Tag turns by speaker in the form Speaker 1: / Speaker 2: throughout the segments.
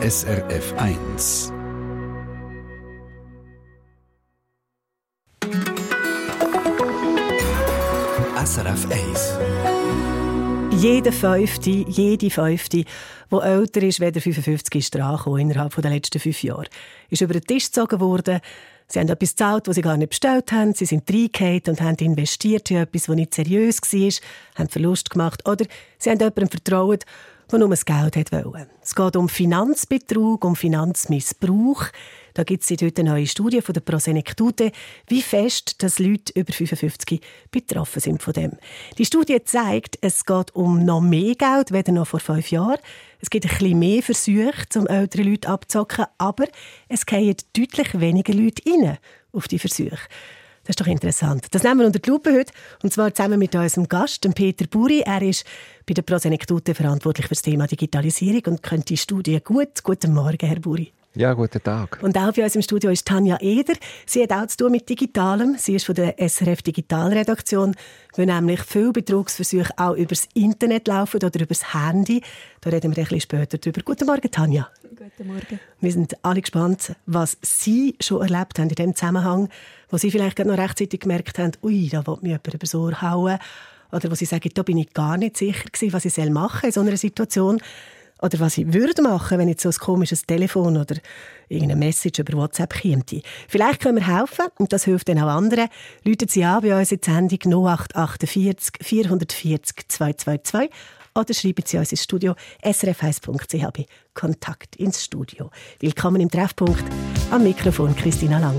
Speaker 1: SRF 1. SRF 1.
Speaker 2: Jeder Fünfte, jede Fünfte, die älter ist, weder 55 ist dran innerhalb der letzten fünf Jahre. Ist über den Tisch gezogen worden. Sie haben etwas gezahlt, das sie gar nicht bestellt haben. Sie sind reingehauen und haben investiert in etwas, das nicht seriös war, haben Verlust gemacht. Oder sie haben jemandem vertraut, der nur das Geld wollte. Es geht um Finanzbetrug, um Finanzmissbrauch. Da gibt es heute eine neue Studie von der Prosenektute, wie fest dass Leute über 55 betroffen sind von dem. Die Studie zeigt, es geht um noch mehr Geld als noch vor fünf Jahren. Es gibt ein bisschen mehr Versuche, um ältere Leute abzocken, aber es gehen deutlich weniger Leute rein auf die Versuche. Das ist doch interessant. Das nehmen wir unter die Lupe heute, und zwar zusammen mit unserem Gast, dem Peter Buri. Er ist bei der Prosenektute verantwortlich für das Thema Digitalisierung und kennt die Studie gut. Guten Morgen, Herr Buri.
Speaker 3: Ja, guten Tag.
Speaker 2: Und auch bei uns im Studio ist Tanja Eder. Sie hat auch zu tun mit Digitalem. Sie ist von der SRF Digitalredaktion, wo nämlich viele Betrugsversuche auch über das Internet laufen oder über das Handy. Da reden wir ein bisschen später drüber. Guten Morgen, Tanja.
Speaker 4: Guten Morgen.
Speaker 2: Wir sind alle gespannt, was Sie schon erlebt haben in dem Zusammenhang, wo Sie vielleicht noch rechtzeitig gemerkt haben, ui, da will mir jemand übers Ohr hauen. Oder wo Sie sagen, da bin ich gar nicht sicher gewesen, was ich machen soll in so einer Situation. Oder was ich würde machen, wenn jetzt so ein komisches Telefon oder irgendeine Message über WhatsApp käme. Vielleicht können wir helfen und das hilft dann auch anderen. Läuten Sie an bei uns in die Sendung 0848 440 222 oder schreiben Sie uns ins Studio srf1.ch bei Kontakt ins Studio. Willkommen im Treffpunkt. Am Mikrofon Christina Lang.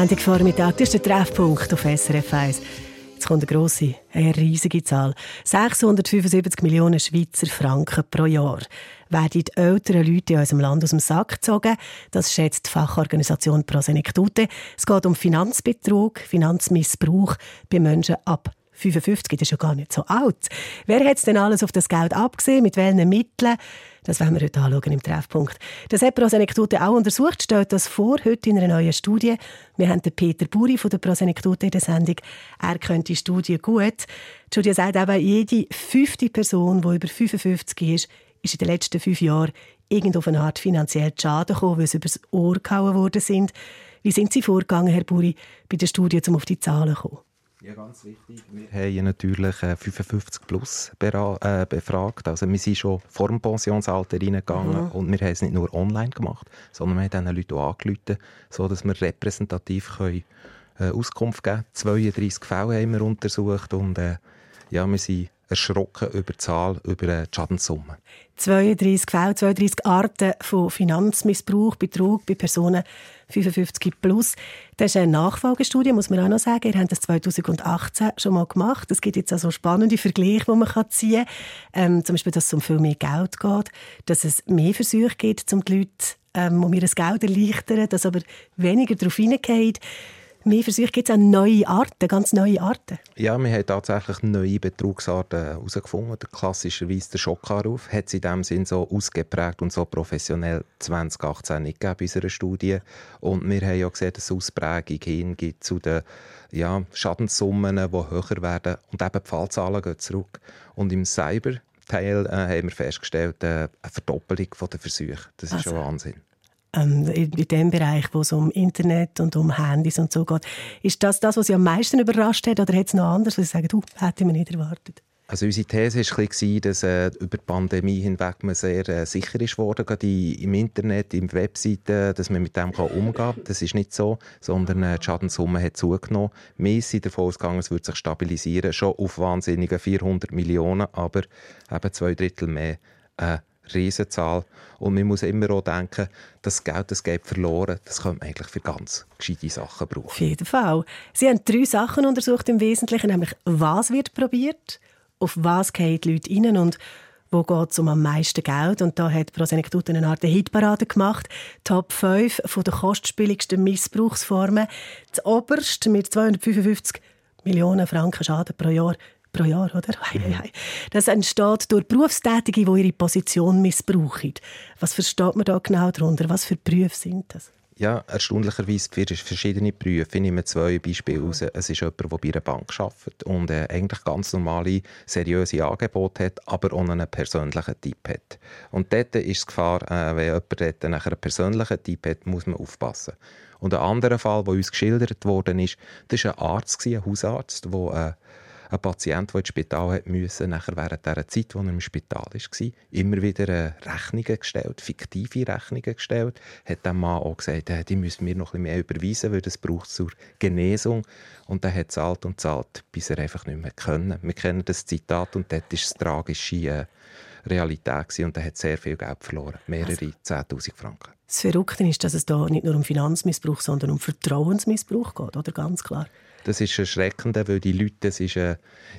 Speaker 2: Montagvormittag, das ist der Treffpunkt auf SRF 1. Jetzt kommt eine grosse, eine riesige Zahl. 675 Millionen Schweizer Franken pro Jahr werden die älteren Leute in unserem Land aus dem Sack gezogen. Das schätzt die Fachorganisation Prosenektute. Es geht um Finanzbetrug, Finanzmissbrauch bei Menschen ab 55, das ist ja gar nicht so alt. Wer hat denn alles auf das Geld abgesehen? Mit welchen Mitteln? Das werden wir heute anschauen im Treffpunkt. Das hat Prosenektute auch untersucht, stellt das vor, heute in einer neuen Studie. Wir haben den Peter Buri von der Prosenektute in der Sendung. Er kennt die Studie gut. Die Studie sagt eben, jede fünfte Person, die über 55 ist, ist in den letzten fünf Jahren irgend auf eine Art finanziell Schaden gekommen, weil sie übers Ohr gehauen worden sind. Wie sind Sie vorgegangen, Herr Buri, bei der Studie, um auf die Zahlen zu kommen?
Speaker 3: Ja, ganz wichtig. Wir haben natürlich 55 plus äh, befragt. Also wir sind schon vor dem Pensionsalter reingegangen mhm. und wir haben es nicht nur online gemacht, sondern wir haben diesen Leuten auch angerufen, sodass wir repräsentativ können, äh, Auskunft geben können. 32 Fälle haben wir untersucht und äh, ja, wir sind erschrocken über die Zahl, über die Schadenssumme.
Speaker 2: 32 Fälle, 32 Arten von Finanzmissbrauch, Betrug bei Personen 55 plus. Das ist eine Nachfolgestudie, muss man auch noch sagen. Ihr habt das 2018 schon mal gemacht. Es gibt jetzt also spannende Vergleiche, die man ziehen kann. Ähm, zum Beispiel, dass es um viel mehr Geld geht, dass es mehr Versuche gibt, um die Leute ähm, um ihr Geld erleichtern, dass aber weniger darauf hineingeht. Mehr Versuche gibt es auch neue Arten, ganz neue Arten.
Speaker 3: Ja, wir haben tatsächlich neue Betrugsarten herausgefunden. Klassischerweise der Schockanruf hat es in dem Sinn so ausgeprägt und so professionell 2018 nicht gegeben bei unserer Studie. Und wir haben ja gesehen, dass es Ausprägung hingibt zu den ja, Schadenssummen, die höher werden. Und eben die Fallzahlen gehen zurück. Und im Cyber Teil äh, haben wir festgestellt, äh, eine Verdoppelung der Versuche. Das ist also. schon Wahnsinn
Speaker 2: ähm, in, dem Bereich, wo es um Internet und um Handys und so geht. Ist das das, was Sie am meisten überrascht hat, oder hat es noch anderes, was Sie sagen, du, hätte man nicht erwartet?
Speaker 3: Also unsere These war, dass äh, über die Pandemie hinweg man sehr äh, sicher ist worden, gerade im Internet, im Webseiten, dass man mit dem umgehen kann. Das ist nicht so, sondern äh, die Schadenssumme hat zugenommen. Wir sind davon ausgegangen, es wird sich stabilisieren, schon auf wahnsinnige 400 Millionen, aber eben zwei Drittel mehr. Äh, Riesenzahl. Und man muss immer auch denken, das Geld, das geht verloren, das könnte man eigentlich für ganz gescheite Sachen brauchen.
Speaker 2: Auf jeden Fall. Sie haben drei Sachen untersucht im Wesentlichen, nämlich was wird probiert, auf was gehen die Leute rein und wo geht es um am meisten Geld. Und da hat Prosenektute eine Art Hitparade gemacht. Top 5 von der kostspieligsten Missbrauchsformen. Das oberste mit 255 Millionen Franken Schaden pro Jahr pro Jahr, oder? Mhm. Das entsteht durch Berufstätige, die ihre Position missbrauchen. Was versteht man da genau darunter? Was für Berufe sind das?
Speaker 3: Ja, erstaunlicherweise verschiedene Berufe. Ich nehme zwei Beispiele heraus. Es ist jemand, der bei einer Bank arbeitet und äh, eigentlich ganz normale, seriöse Angebote hat, aber auch einen persönlichen Typ hat. Und dort ist die Gefahr, äh, wenn jemand dort einen persönlichen Typ hat, muss man aufpassen. Und ein anderer Fall, der uns geschildert worden ist, das war ein Arzt, ein Hausarzt, der äh, ein Patient, der ins Spital hat müssen, nachher während der Zeit, wo er im Spital war, immer wieder äh, Rechnungen gestellt, fiktive Rechnungen gestellt, hat dem Mann auch gesagt, äh, die müssen wir noch ein bisschen mehr überweisen, weil das braucht zur Genesung. Und er hat zahlt und zahlt, bis er einfach nicht mehr können. Wir kennen das Zitat und dort ist das tragische äh, Realität gewesen, und er hat sehr viel Geld verloren, mehrere also, 10'000 Franken.
Speaker 2: Das Verrückte ist, dass es da nicht nur um Finanzmissbrauch, sondern um Vertrauensmissbrauch geht, oder? Ganz klar.
Speaker 3: Das ist erschreckend, weil die Leute, das ist, äh,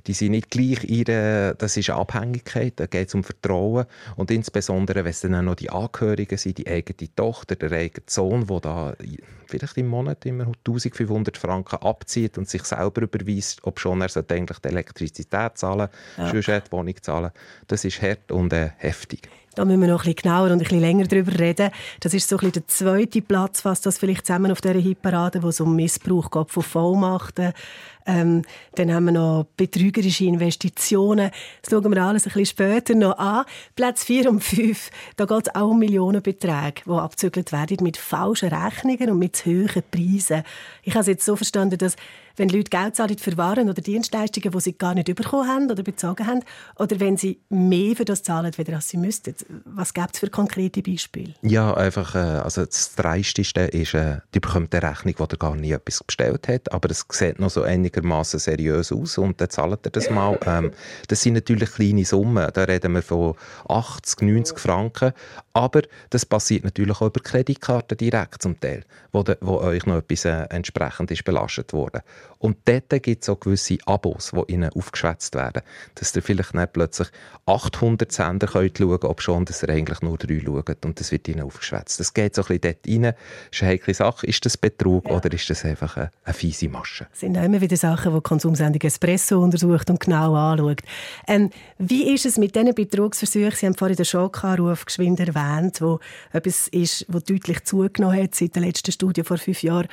Speaker 3: die sind nicht gleich ihre, das ist Abhängigkeit, da geht es um Vertrauen und insbesondere, wenn es dann auch noch die Angehörigen sind, die eigene Tochter, der eigene Sohn, der da vielleicht im Monat immer 1500 Franken abzieht und sich selber überweist, ob schon er eigentlich die Elektrizität zahlen, ja. sonst die Wohnung zahlen. Das ist hart und äh, heftig.
Speaker 2: Da müssen wir noch ein bisschen genauer und ein bisschen länger darüber reden. Das ist so ein bisschen der zweite Platz, was das vielleicht zusammen auf dieser Hitparade, wo es um Missbrauch geht von Vollmachten. Ähm, dann haben wir noch betrügerische Investitionen. Das schauen wir alles ein bisschen später noch an. Platz 4 und 5, da geht es auch um Millionenbeträge, die abzügelt werden mit falschen Rechnungen und mit hohen Preisen. Ich habe es jetzt so verstanden, dass wenn Leute Geld zahlen für Waren oder Dienstleistungen, die sie gar nicht bekommen haben oder bezogen haben, oder wenn sie mehr für das zahlen, als sie müssten. Was gibt es für konkrete Beispiele?
Speaker 3: Ja, einfach, äh, also das Dreisteste ist, äh, die bekommt eine Rechnung, die gar nie etwas bestellt hat, aber es sieht noch so ähnlich einigermaßen seriös aus und dann zahlt er das mal. Ähm, das sind natürlich kleine Summen, da reden wir von 80, 90 Franken, aber das passiert natürlich auch über Kreditkarten direkt zum Teil, wo, de, wo euch noch etwas äh, entsprechend ist belastet wurde. Und dort gibt es auch gewisse Abos, die ihnen aufgeschwätzt werden, dass ihr vielleicht nicht plötzlich 800 Sender könnt schauen könnt, ob schon, dass ihr eigentlich nur drei schaut und das wird ihnen aufgeschwätzt. Das geht so ein bisschen dort rein. Das ist eine heikle Sache. Ist das Betrug ja. oder ist das einfach eine, eine fiese Masche?
Speaker 2: Sind auch immer wieder Sachen, die Konsumsendung Espresso untersucht und genau anschaut. Ähm, wie ist es mit diesen Betrugsversuchen? Sie haben vorhin den Schockanruf geschwind erwähnt, wo etwas ist, wo deutlich zugenommen hat seit der letzten Studie vor fünf Jahren.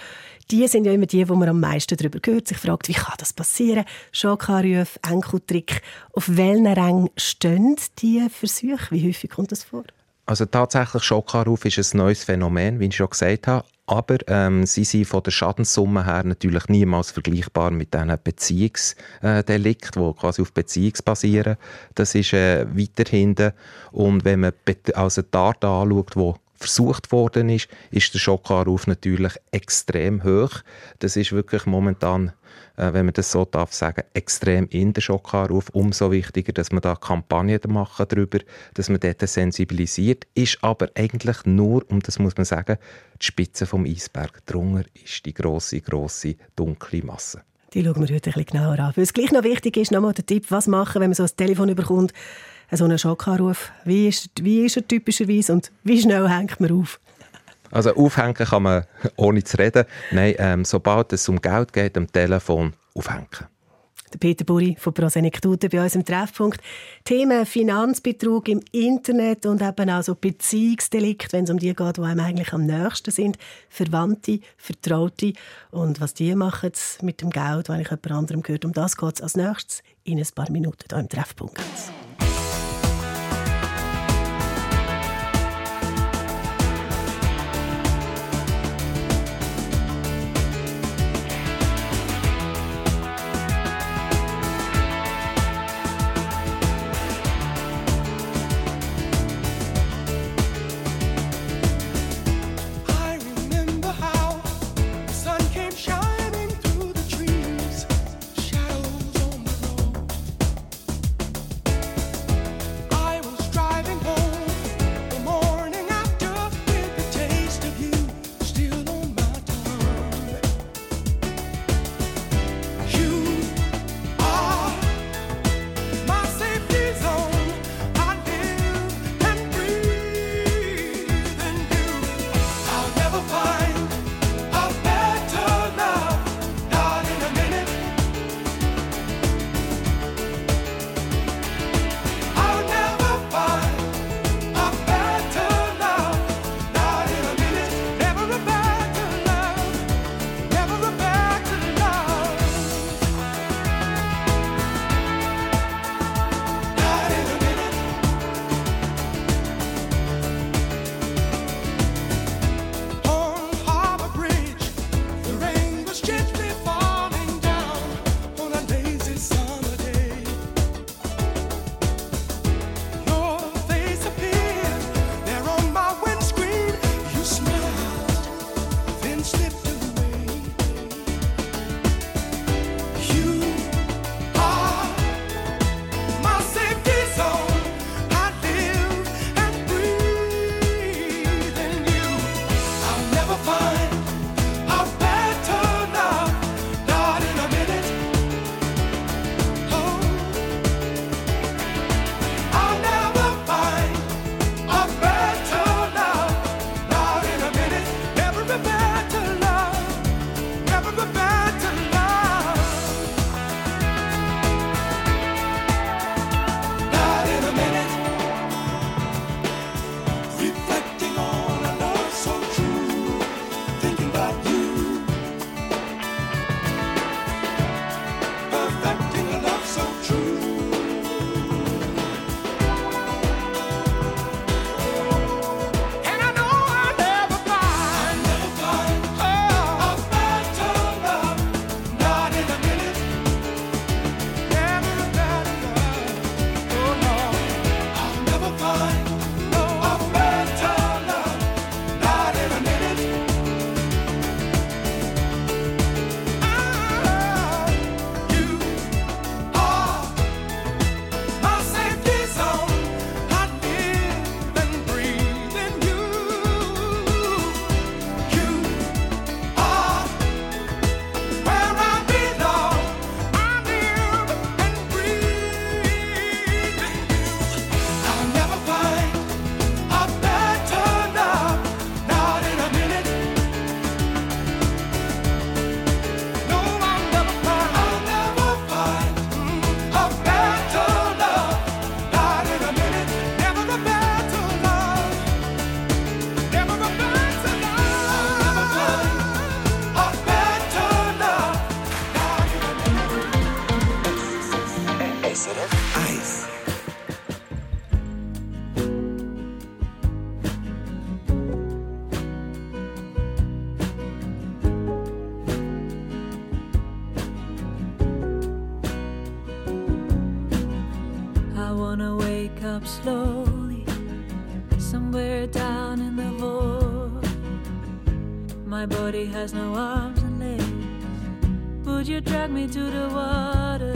Speaker 2: Die sind ja immer die, wo man am meisten darüber hört. Sich fragt, wie kann das passieren? Schockanrufe, Enkeltrick. Auf welchen Rängen stehen diese Versuche? Wie häufig kommt das vor?
Speaker 3: Also tatsächlich Schockanruf ist ein neues Phänomen, wie ich schon gesagt habe. Aber ähm, sie sind von der Schadenssumme her natürlich niemals vergleichbar mit diesen Beziehungsdelikten, die quasi auf Beziehungs basieren. Das ist äh, weiter hinten. Und wenn man also die Art anschaut, die versucht worden ist, ist der Schockanruf natürlich extrem hoch. Das ist wirklich momentan äh, wenn man das so darf sagen, extrem in den Schockanruf. Umso wichtiger, dass man da Kampagnen machen darüber, dass man dort sensibilisiert. Ist aber eigentlich nur, und das muss man sagen, die Spitze vom Eisberg. Drunter ist die große, große dunkle Masse.
Speaker 2: Die schauen wir heute ein bisschen genauer an. Weil es gleich noch wichtig ist, nochmal der Tipp, was machen, wenn man so ein Telefon überkommt, so einen Schockanruf. Wie ist, wie ist er typischerweise und wie schnell hängt man auf?
Speaker 3: Also aufhängen kann man ohne zu reden. Nein, ähm, sobald es um Geld geht, am Telefon aufhängen.
Speaker 2: Der Peter Buri von Prosenektute bei uns im Treffpunkt. Themen Finanzbetrug im Internet und eben auch so Beziehungsdelikt, wenn es um die geht, die einem eigentlich am nächsten sind. Verwandte, Vertraute. Und was die machen mit dem Geld, wenn ich jemand anderem gehört. Um das geht es als nächstes in ein paar Minuten hier im Treffpunkt.
Speaker 4: Has no arms and legs. Would you drag me to the water?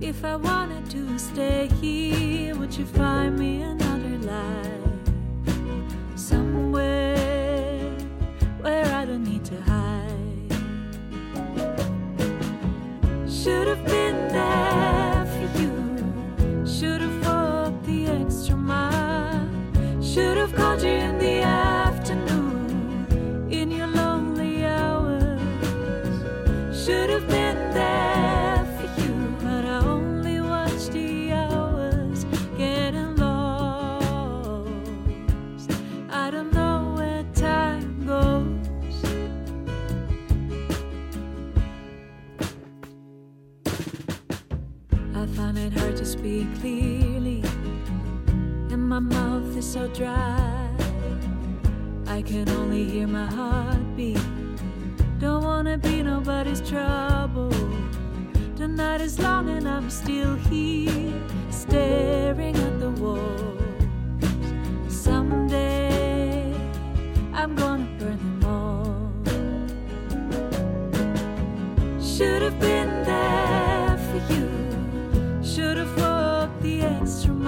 Speaker 4: If I wanted to stay here, would you find me another life? Mouth is so dry. I can only hear my heartbeat. Don't wanna be nobody's trouble. The night is long and I'm still here, staring at the walls. Someday I'm gonna burn them all. Should have been there for you. Should have walked the extra.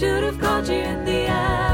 Speaker 4: Should have called you in the afternoon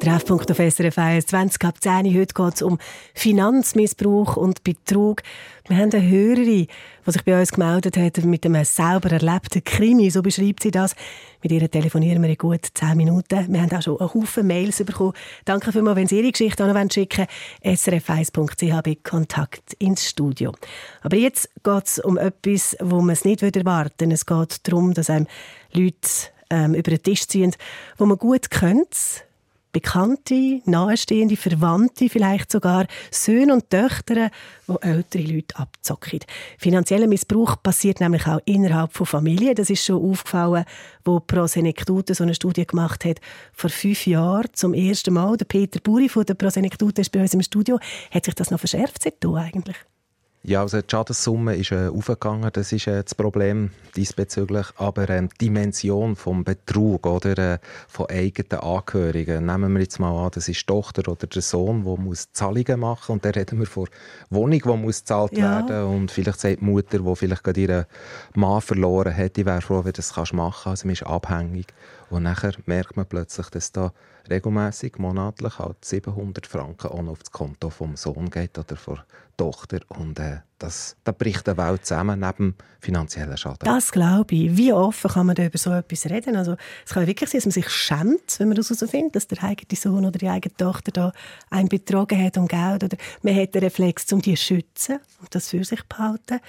Speaker 2: Treffpunkt auf SRF 21 ab 10 Uhr. Heute geht es um Finanzmissbrauch und Betrug. Wir haben eine Hörerin, die sich bei uns gemeldet hat mit einem selber erlebten Krimi. So beschreibt sie das. Mit ihr telefonieren wir in gut 10 Minuten. Wir haben auch schon einen Haufen Mails bekommen. Danke vielmals, wenn Sie Ihre Geschichte auch noch schicken wollen. srf1.ch bei Kontakt ins Studio. Aber jetzt geht es um etwas, wo man es nicht erwarten würde. Es geht darum, dass einem Leute ähm, über den Tisch ziehen, wo man gut kennt, Bekannte, nahestehende, Verwandte, vielleicht sogar Söhne und Töchter, die ältere Leute abzocken. Finanzieller Missbrauch passiert nämlich auch innerhalb von Familien. Das ist schon aufgefallen, wo Pro Senectute so eine Studie gemacht hat vor fünf Jahren zum ersten Mal. Der Peter Buri von der Pro Senectute ist bei uns im Studio. Hat sich das noch verschärft seitdem eigentlich?
Speaker 3: Ja, also die Schadenssumme ist äh, aufgegangen, das ist äh, das Problem diesbezüglich. Aber ähm, die Dimension vom Betrug oder äh, von eigenen Angehörigen, nehmen wir jetzt mal an, das ist die Tochter oder der Sohn, der muss Zahlungen machen und dann reden wir von Wohnung, die muss gezahlt
Speaker 2: Ja.
Speaker 3: werden und vielleicht sagt die Mutter, die vielleicht gerade ihren Mann verloren hat, die wäre froh, wenn du das kannst machen kannst. Also man ist abhängig und nachher merkt man plötzlich, dass da regelmäßig monatlich halt 700 Franken auch noch auf das Konto vom Sohn geht oder von Tochter und äh, das, da bricht die Welt zusammen neben finanziellen Schaden.
Speaker 2: Das glaube ich. Wie offen kann man da über so etwas reden? Also, es kann wirklich sein, dass man sich schämt, wenn man das herausfindet, dass der eigene Sohn oder die eigene Tochter da einen betrogen hat um Geld. Oder man hat den Reflex, um die zu schützen und das für sich zu behalten.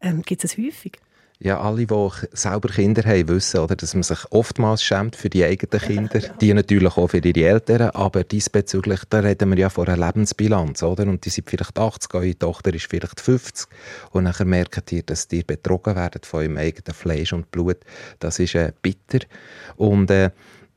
Speaker 2: Ähm, Gibt es das häufig?
Speaker 3: Ja, alle, die selber Kinder haben, wissen, oder, dass man sich oftmals schämt für die eigenen Kinder, die natürlich auch für ihre Eltern, aber diesbezüglich, da reden wir ja von einer Lebensbilanz, oder? Und die sind vielleicht 80, eure Tochter ist vielleicht 50 und nachher merkt ihr, dass ihr betrogen werdet von eurem eigenen Fleisch und Blut. Das ist äh, bitter und äh,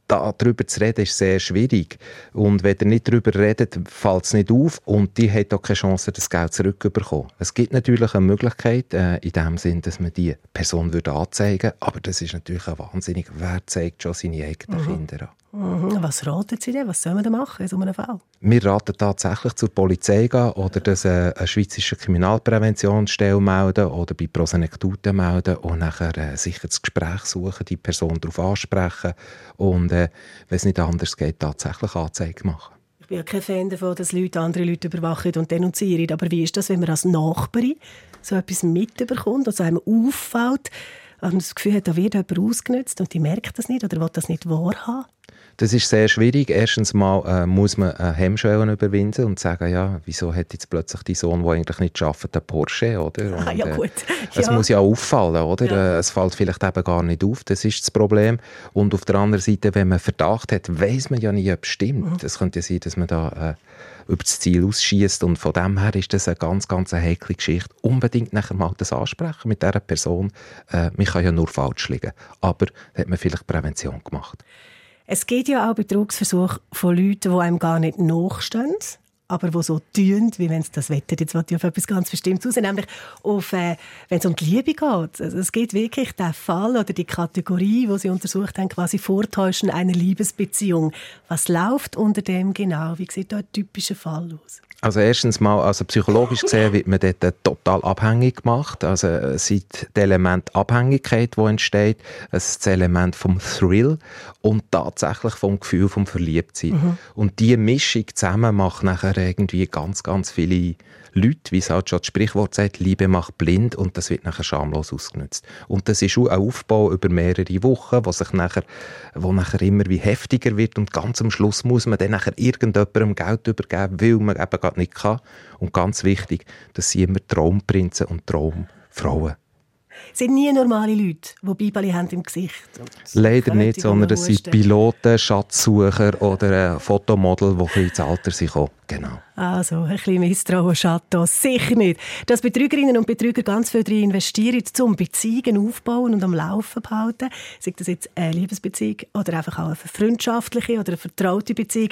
Speaker 3: darüber zu reden, ist sehr schwierig. Und wenn ihr nicht darüber redet, fällt es nicht auf und die hat auch keine Chance, das Geld zurückzubekommen. Es gibt natürlich eine Möglichkeit, äh, in dem Sinn, dass man die Person würde anzeigen würde, aber das ist natürlich ein wahnsinnig, wer zeigt schon seine eigenen mhm. Kinder an.
Speaker 2: Mhm. Was raten Sie denn? Was soll man denn machen in so einem Fall?
Speaker 3: Wir raten tatsächlich zur Polizei gehen oder das äh, eine schweizerische Kriminalpräventionsstelle melden oder bei Prosenektuten melden und nachher äh, sicher das Gespräch suchen, die Person darauf ansprechen und, äh, wenn es nicht anders geht, tatsächlich Anzeige machen.
Speaker 2: Ich bin ja kein Fan davon, dass Leute andere Leute überwachen und denunzieren. Aber wie ist das, wenn man als Nachbarin so etwas mitbekommt, also einem auffällt, und das Gefühl hat, da wird jemand ausgenutzt und die merkt das nicht oder will das nicht wahrhaben?
Speaker 3: Das ist sehr schwierig. Erstens mal äh, muss man äh, Hemmschwellen überwinden und sagen, ja, wieso hat jetzt plötzlich die Sohn, der eigentlich nicht arbeitet, einen Porsche, oder? Und,
Speaker 2: ah, ja, gut.
Speaker 3: Äh, es muss ja auffallen, oder? Ja. Äh, es fällt vielleicht eben gar nicht auf, das ist das Problem. Und auf der anderen Seite, wenn man Verdacht hat, weiß man ja nie, ob es stimmt. Es mhm. könnte ja sein, dass man da äh, über das Ziel ausschießt und von dem her ist das eine ganz, ganz heikle Geschichte. Unbedingt nachher mal das ansprechen mit dieser Person. Äh, man kann ja nur falsch liegen, aber da hat man vielleicht Prävention gemacht.
Speaker 2: Es geht ja auch Betrugsversuche von Leuten, die einem gar nicht nachstehen, aber die so tun, wie wenn es das Wetter jetzt auf etwas ganz Bestimmtes raus, nämlich auf, äh, wenn es um die Liebe geht. Also es geht wirklich der Fall oder die Kategorie, wo sie untersucht haben, quasi Vortäuschen einer Liebesbeziehung. Was läuft unter dem genau? Wie sieht da ein typischer Fall aus?
Speaker 3: Also erstens mal, also psychologisch gesehen wird man dort total abhängig gemacht. Also es sind das Element Abhängigkeit, das entsteht, das Element vom Thrill und tatsächlich vom Gefühl vom Verliebtsein. Mhm. Und diese Mischung zusammen macht nachher irgendwie ganz, ganz viele Leute, wie es halt schon das Sprichwort sagt, Liebe macht blind und das wird nachher schamlos ausgenutzt. Und das ist auch ein Aufbau über mehrere Wochen, wo sich nachher, wo nachher immer wie heftiger wird und ganz am Schluss muss man dann nachher irgendjemandem Geld übergeben, weil man eben gerade nicht kann. Und ganz wichtig, das sind immer Traumprinzen und Traumfrauen
Speaker 2: sind nie normale Leute, die Bibeli haben im Gesicht.
Speaker 3: Leider nicht, sondern es sind Piloten, Schatzsucher oder Fotomodel, die ins Alter sind. Genau.
Speaker 2: Also, ein bisschen Misstrauen schadet das sicher nicht. Dass Betrügerinnen und Betrüger ganz viel darin investieren, um Beziehungen aufzubauen und am Laufen zu halten, sei das jetzt eine Liebesbeziehung oder einfach auch eine freundschaftliche oder eine vertraute Beziehung,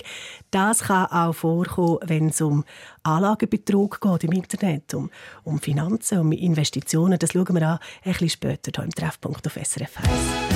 Speaker 2: das kann auch vorkommen, wenn es um Anlagebetrug geht im Internet, um, um Finanzen, um Investitionen. Das schauen wir an ein bisschen später hier im Treffpunkt auf SRF 1.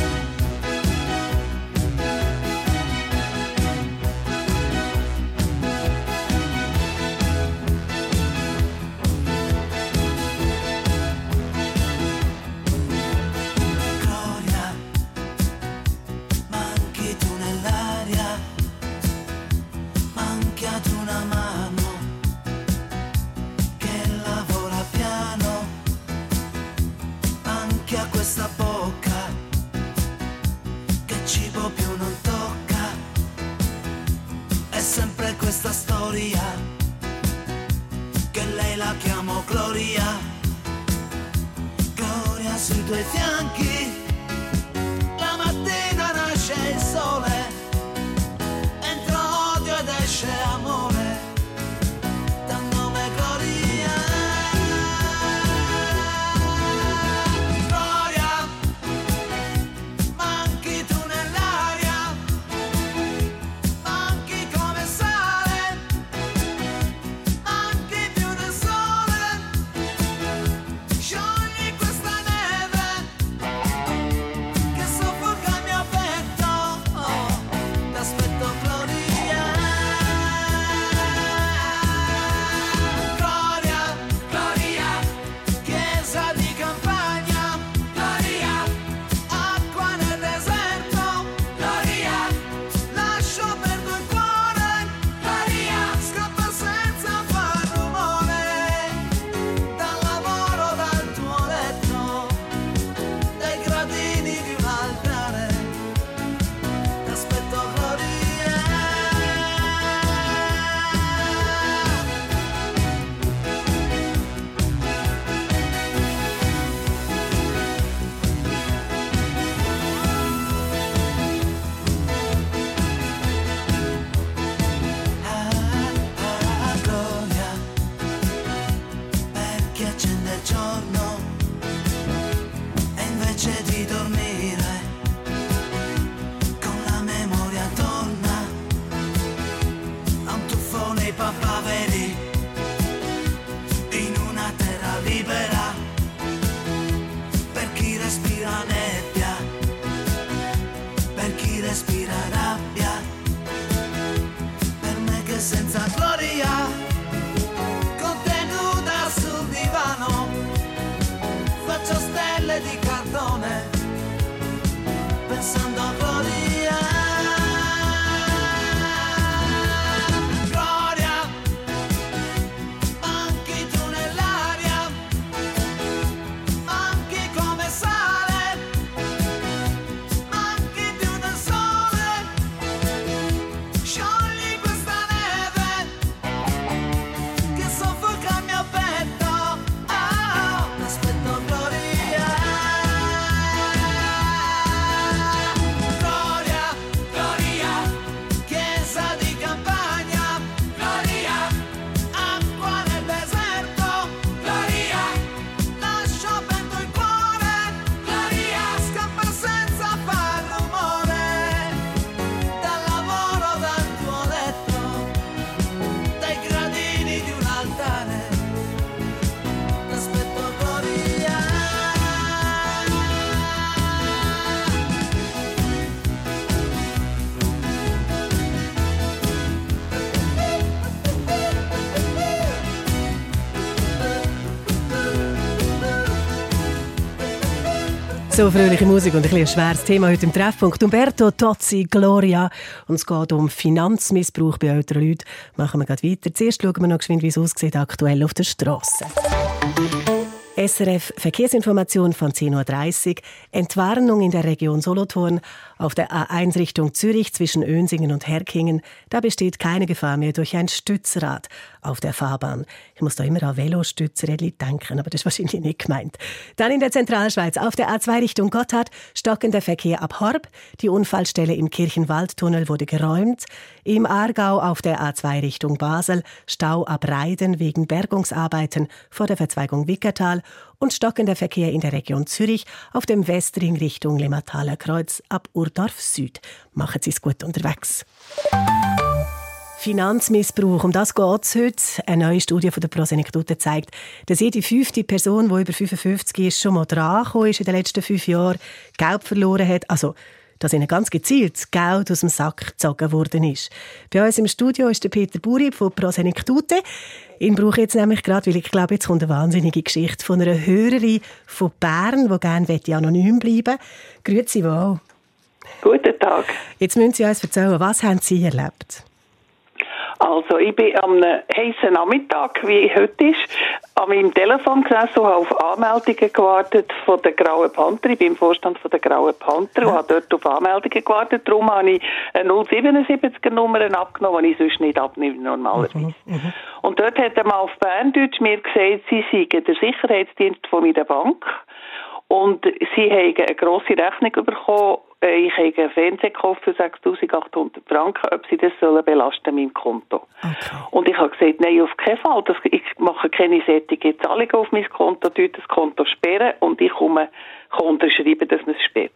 Speaker 2: So fröhliche Musik und ein bisschen schweres Thema heute im Treffpunkt. Umberto Tozzi, Gloria. Und es geht um Finanzmissbrauch bei älteren Leuten. Machen wir gerade weiter. Zuerst schauen wir noch geschwind, wie es aussieht aktuell auf der Straße. SRF Verkehrsinformation von 10.30 Uhr. Entwarnung in der Region Solothurn. Auf der A1 Richtung Zürich zwischen Önsingen und Herkingen. Da besteht keine Gefahr mehr durch ein Stützrad auf der Fahrbahn. Ich muss da immer an Velostützrädli denken, aber das ist wahrscheinlich nicht gemeint. Dann in der Zentralschweiz auf der A2 Richtung Gotthard stockender Verkehr ab Horb. Die Unfallstelle im Kirchenwaldtunnel wurde geräumt. Im Aargau auf der A2 Richtung Basel Stau ab Reiden wegen Bergungsarbeiten vor der Verzweigung Wickertal und stockender Verkehr in der Region Zürich auf dem Westring Richtung Limataler Kreuz ab Urdorf Süd. Machen Sie es gut unterwegs. Finanzmissbrauch, um das geht es heute. Eine neue Studie von der Prosenektute zeigt, dass jede fünfte Person, die über 55 ist, schon mal dran ist in den letzten fünf Jahren, Geld verloren hat. Also, dass ihnen ganz gezielt Geld aus dem Sack gezogen worden ist. Bei uns im Studio ist der Peter Buri von Prosenektute. Ihn brauche ich jetzt nämlich gerade, weil ich glaube, jetzt kommt eine wahnsinnige Geschichte von einer Hörerin von Bern, die gerne anonym bleiben Grüezi wohl.
Speaker 5: Guten Tag.
Speaker 2: Jetzt müssen Sie uns erzählen, was haben Sie erlebt?
Speaker 5: Also, ich bin am heißen Nachmittag, wie heute ist, an meinem Telefon gesessen und habe auf Anmeldungen gewartet von der Grauen Panther. Ich bin im Vorstand von der Grauen Panther und habe dort auf Anmeldungen gewartet. Darum habe ich eine 077er Nummer abgenommen, die ich sonst nicht abnehme, normalerweise. Und dort hat er mal auf Berndeutsch mir gesagt, sie seien der Sicherheitsdienst von meiner Bank. Und sie haben eine grosse Rechnung bekommen. Äh, Ich habe einen für 6'800 Franken, ob sie das sollen belasten meinem Konto. Und ich habe gesagt, nein, auf keinen Fall. Das, ich mache keine sättige Zahlungen auf mein Konto, tue das Konto sperren und ich komme, kann unterschreiben, dass man es sperrt.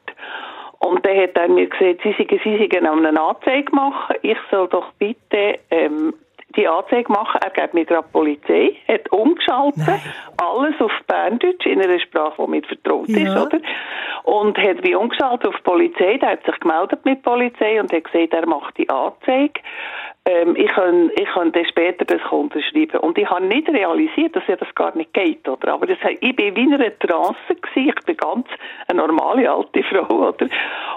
Speaker 5: Und dann hat er mir gesagt, sie seien, sie seien eine Anzeige machen. Ich soll doch bitte ähm, die Anzeige machen. Er gibt mir gerade die Polizei, hat umgeschaltet, alles auf Berndeutsch, in einer Sprache, die mir vertraut ist,
Speaker 2: Ja.
Speaker 5: oder? Und hat mich umgeschaltet auf die Polizei, der hat sich gemeldet mit der Polizei und hat gesagt, er macht die Anzeige. Ähm, ich kann, ich kann dann später das unterschreiben. Und ich habe nicht realisiert, dass ja das gar nicht geht, oder? Aber das, ich bin wie in einer Trance gewesen. Ich bin ganz eine normale alte Frau, oder?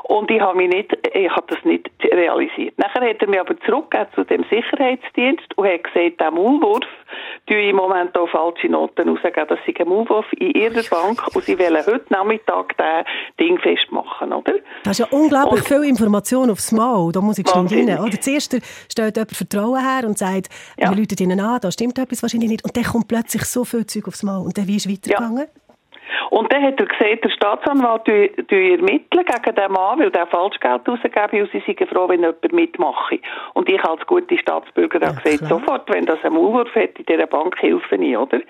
Speaker 5: Und ich habe mich nicht, ich habe das nicht realisiert. Nachher hat er mich aber zurückgegeben zu dem Sicherheitsdienst und hat gesagt, der Maulwurf, tue im Moment auch falsche Noten rausgeben, dass sie ein Maulwurf in ihrer Bank und sie wollen heute Nachmittag das Ding festmachen, oder?
Speaker 2: Das ist ja unglaublich
Speaker 5: Und-
Speaker 2: viel Information aufs Mal. Da muss ich
Speaker 5: Wahnsinnig.
Speaker 2: rein. Oder zuerst stellt jemand Vertrauen her und sagt,
Speaker 5: Ja.
Speaker 2: wir rufen ihnen an, da stimmt etwas wahrscheinlich nicht. Und dann kommt plötzlich so viel Zeug aufs Mal. Und dann wie ist es weitergegangen?
Speaker 5: Und dann hat er gesagt, der Staatsanwalt ermitteln gegen den Mann, weil der Falschgeld rausgebe und sie seien froh, wenn jemand mitmache. Und ich als gute Staatsbürger habe gesagt,
Speaker 2: klar.
Speaker 5: sofort, wenn das ein Maulwurf hat, in dieser Bank helfe ich, oder?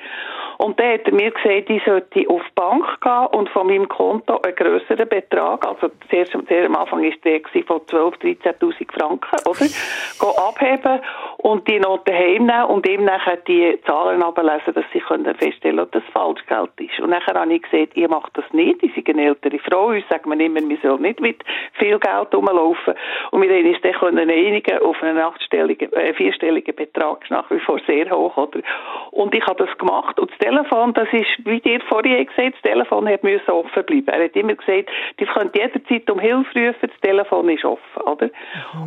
Speaker 5: Und dann hat er mir gesagt, ich sollte auf die Bank gehen und von meinem Konto einen grösseren Betrag, also zuerst, zuerst am Anfang war der von 12.000, 13.000 Franken, oder? Gehen abheben und die Noten heimnehmen und ihm nachher die Zahlen ablesen, dass sie können feststellen können, ob das Falschgeld ist. Und nachher habe habe ich gesagt, ihr macht das nicht, ich sind eine ältere Frau, uns sagt man immer, wir sollen nicht mit viel Geld rumlaufen. Und wir haben uns dann einigen auf einen achtstelligen, äh, vierstelligen Betrag, ist nach wie vor sehr hoch, oder? Und ich habe das gemacht und das Telefon, das ist, wie dir vorhin gesagt, das Telefon hat müssen offen bleiben. Er hat immer gesagt, die könnt jederzeit um Hilfe rufen, das Telefon ist offen, oder?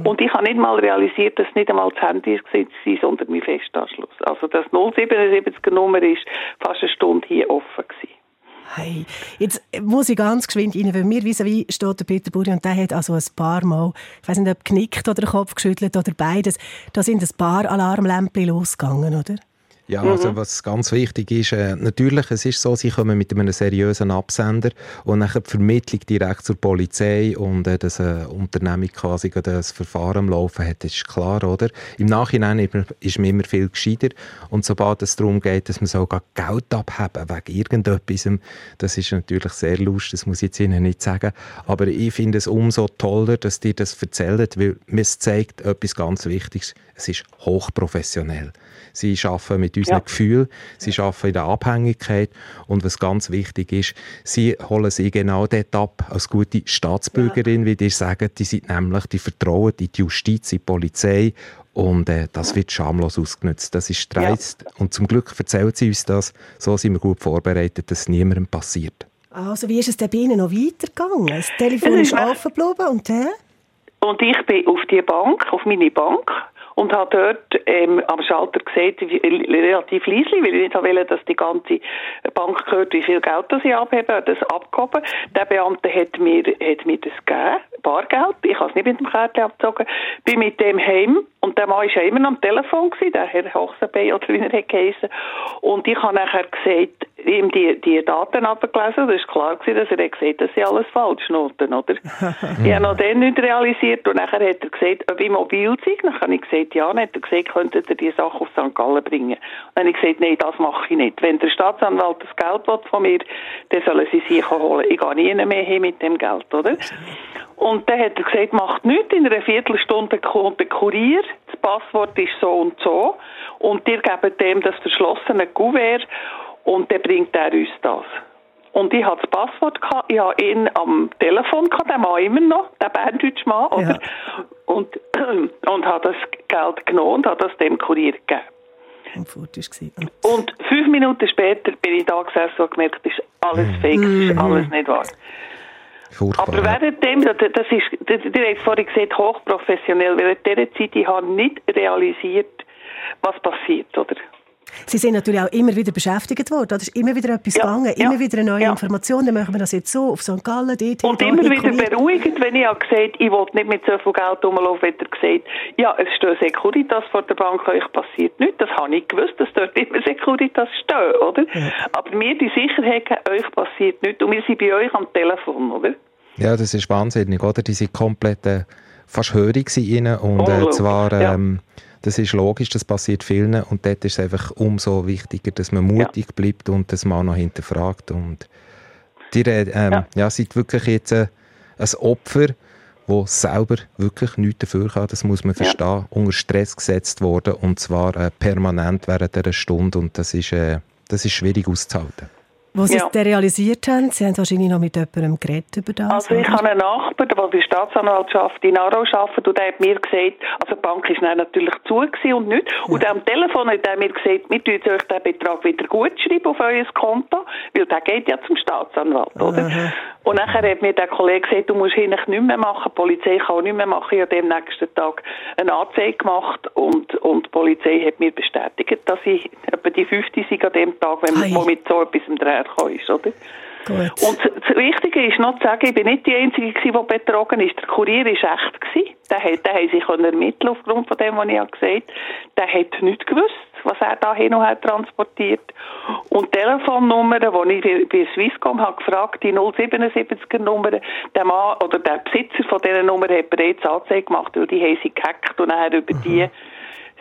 Speaker 5: Und ich habe nicht mal realisiert, dass es nicht einmal das Handy war, sondern mein Festanschluss. Also das 077er Nummer ist fast eine Stunde hier offen gewesen.
Speaker 2: Hey, jetzt muss ich ganz geschwind rein, weil mir vis-à-vis steht der Peter Buri und der hat also ein paar Mal, ich weiß nicht, ob genickt oder den Kopf geschüttelt oder beides, da sind ein paar Alarmlämpchen losgegangen, oder?
Speaker 3: Ja, also was ganz wichtig ist, äh, natürlich, es ist so, sie kommen mit einem seriösen Absender und nachher die Vermittlung direkt zur Polizei und äh, dass eine Unternehmung quasi das Verfahren am Laufen hat, ist klar, oder? Im Nachhinein ist man- immer viel gescheiter und sobald es darum geht, dass man sogar Geld abheben wegen irgendetwas, das ist natürlich sehr lustig, das muss ich jetzt Ihnen nicht sagen, aber ich finde es umso toller, dass die das erzählen, weil es zeigt etwas ganz Wichtiges, es ist hochprofessionell. Sie arbeiten mit unseren
Speaker 5: Ja.
Speaker 3: Gefühlen, sie arbeiten in der Abhängigkeit. Und was ganz wichtig ist, sie holen sie genau dort ab, als gute Staatsbürgerin, wie die sagen, die sind nämlich, die vertrauen in die Justiz, in die Polizei. Und äh, das wird schamlos ausgenutzt. Das ist dreist. Und zum Glück erzählt sie uns das, so sind wir gut vorbereitet, dass es niemandem passiert.
Speaker 2: Also wie ist es denn bei Ihnen noch weitergegangen? Das Telefon ist offen geblieben und dann?
Speaker 5: Und ich bin auf die Bank, auf meine Bank, und habe dort ähm, am Schalter gesehen, wie- relativ leislich, weil ich nicht wollte, dass die ganze Bank hört, wie viel Geld das ich abhebe, das abgehoben. Der Beamte hat mir, hat mir das gegeben, Bargeld. Ich habe es nicht mit dem Kärtchen abgezogen. Bin mit dem heim und der Mann war ja immer noch am Telefon, gewesen, der Herr Hochsenbein oder wie er hat geheissen. Und ich habe nachher gesagt, ihm die, die Daten abgelesen, das ist klar gewesen, dass er hat gesagt, das sind alles Falschnoten, oder? ich habe noch dann nicht realisiert und nachher hat er gesagt, ob ich mobil sei. Dann habe ich gesagt, ja, dann hat er gesagt, könntet ihr die Sache auf St. Gallen bringen. Dann habe ich gesagt, nein, das mache ich nicht. Wenn der Staatsanwalt das Geld will von mir, dann sollen sie sich holen. Ich gehe nie mehr hin mit dem Geld, oder? Und dann hat er gesagt, macht nichts, in einer Viertelstunde kommt der Kurier, das Passwort ist so und so und ihr gebt dem das verschlossene Kuvert und dann bringt er uns das. Und ich hatte das Passwort, gehabt, ich habe ihn am Telefon, gehabt, den Mann immer noch, den berndeutsche Mann, oder? Und, und habe das Geld genommen und habe das dem Kurier gegeben.
Speaker 2: Und fort ist gewesen. Und
Speaker 5: Und fünf Minuten später bin ich da gesessen und gemerkt, das ist alles fake, das ist alles nicht wahr.
Speaker 3: Furchtbar.
Speaker 5: Aber währenddem, das das ist, das- ihr habt vorhin gesagt, hochprofessionell, weil in dieser Zeit, ich habe nicht realisiert, was passiert, oder?
Speaker 2: Sie sind natürlich auch immer wieder beschäftigt worden. Da ist immer wieder etwas
Speaker 5: Ja,
Speaker 2: gegangen,
Speaker 5: ja,
Speaker 2: immer wieder eine neue
Speaker 5: ja.
Speaker 2: Information. Dann machen wir das jetzt so auf St. Gallen, dort,
Speaker 5: Und
Speaker 2: da,
Speaker 5: immer
Speaker 2: hier,
Speaker 5: wieder beruhigend, wenn ich habe gesagt ich will nicht mit so viel Geld rumlaufen, hat er gesagt, ja, es steht Securitas vor der Bank, euch passiert nichts. Das habe ich gewusst, dass dort immer Securitas stehen, oder? Aber mir die Sicherheit, euch passiert nichts. Und wir sind bei euch am Telefon, oder?
Speaker 3: Ja, das ist wahnsinnig, oder? Die sind komplett äh, fast hörig ihnen und äh, zwar,
Speaker 5: ja.
Speaker 3: Das ist logisch, das passiert vielen und dort ist es einfach umso wichtiger, dass man mutig bleibt und das mal noch hinterfragt und die ähm, ja.
Speaker 5: Ja.
Speaker 3: sind wirklich jetzt äh, ein Opfer, wo selber wirklich nichts dafür kann, das muss man
Speaker 5: Ja.
Speaker 3: verstehen, unter Stress gesetzt worden und zwar äh, permanent während einer Stunde und das ist, äh, das ist schwierig auszuhalten.
Speaker 2: Wo Sie
Speaker 5: Ja.
Speaker 2: es realisiert haben, Sie haben wahrscheinlich noch mit jemandem geredet über das.
Speaker 5: Also ich
Speaker 2: oder?
Speaker 5: habe einen Nachbar, der bei der Staatsanwaltschaft in Aarau arbeitet und der hat mir gesagt, also die Bank ist dann natürlich zu und nicht. Und am Telefon hat er mir gesagt, wir tun euch den Betrag wieder gut schreiben auf euer Konto, weil der geht ja zum Staatsanwalt, oder? Und nachher hat mir der Kollege gesagt, du musst eigentlich nichts mehr machen, die Polizei kann auch nichts mehr machen. Ich habe am nächsten Tag eine Anzeige gemacht und, und die Polizei hat mir bestätigt, dass ich etwa die 50 sind an dem Tag, wenn man mit so etwas im Dreh ist, oder?
Speaker 2: Gut.
Speaker 5: Und das Wichtige ist noch zu sagen, ich bin nicht die Einzige, gewesen, die betrogen ist. Der Kurier war echt. Gewesen. Der, hat, der hat sich ermitteln aufgrund von dem, was ich gesagt habe. Der hat nicht gewusst, was er da hin und her transportiert. Und die Telefonnummer, die ich bei- Swisscom habe gefragt, die 077er Nummer, der Mann oder der Besitzer von dieser Nummer hat bereits Anzeige gemacht, weil die haben sie gehackt und nachher über die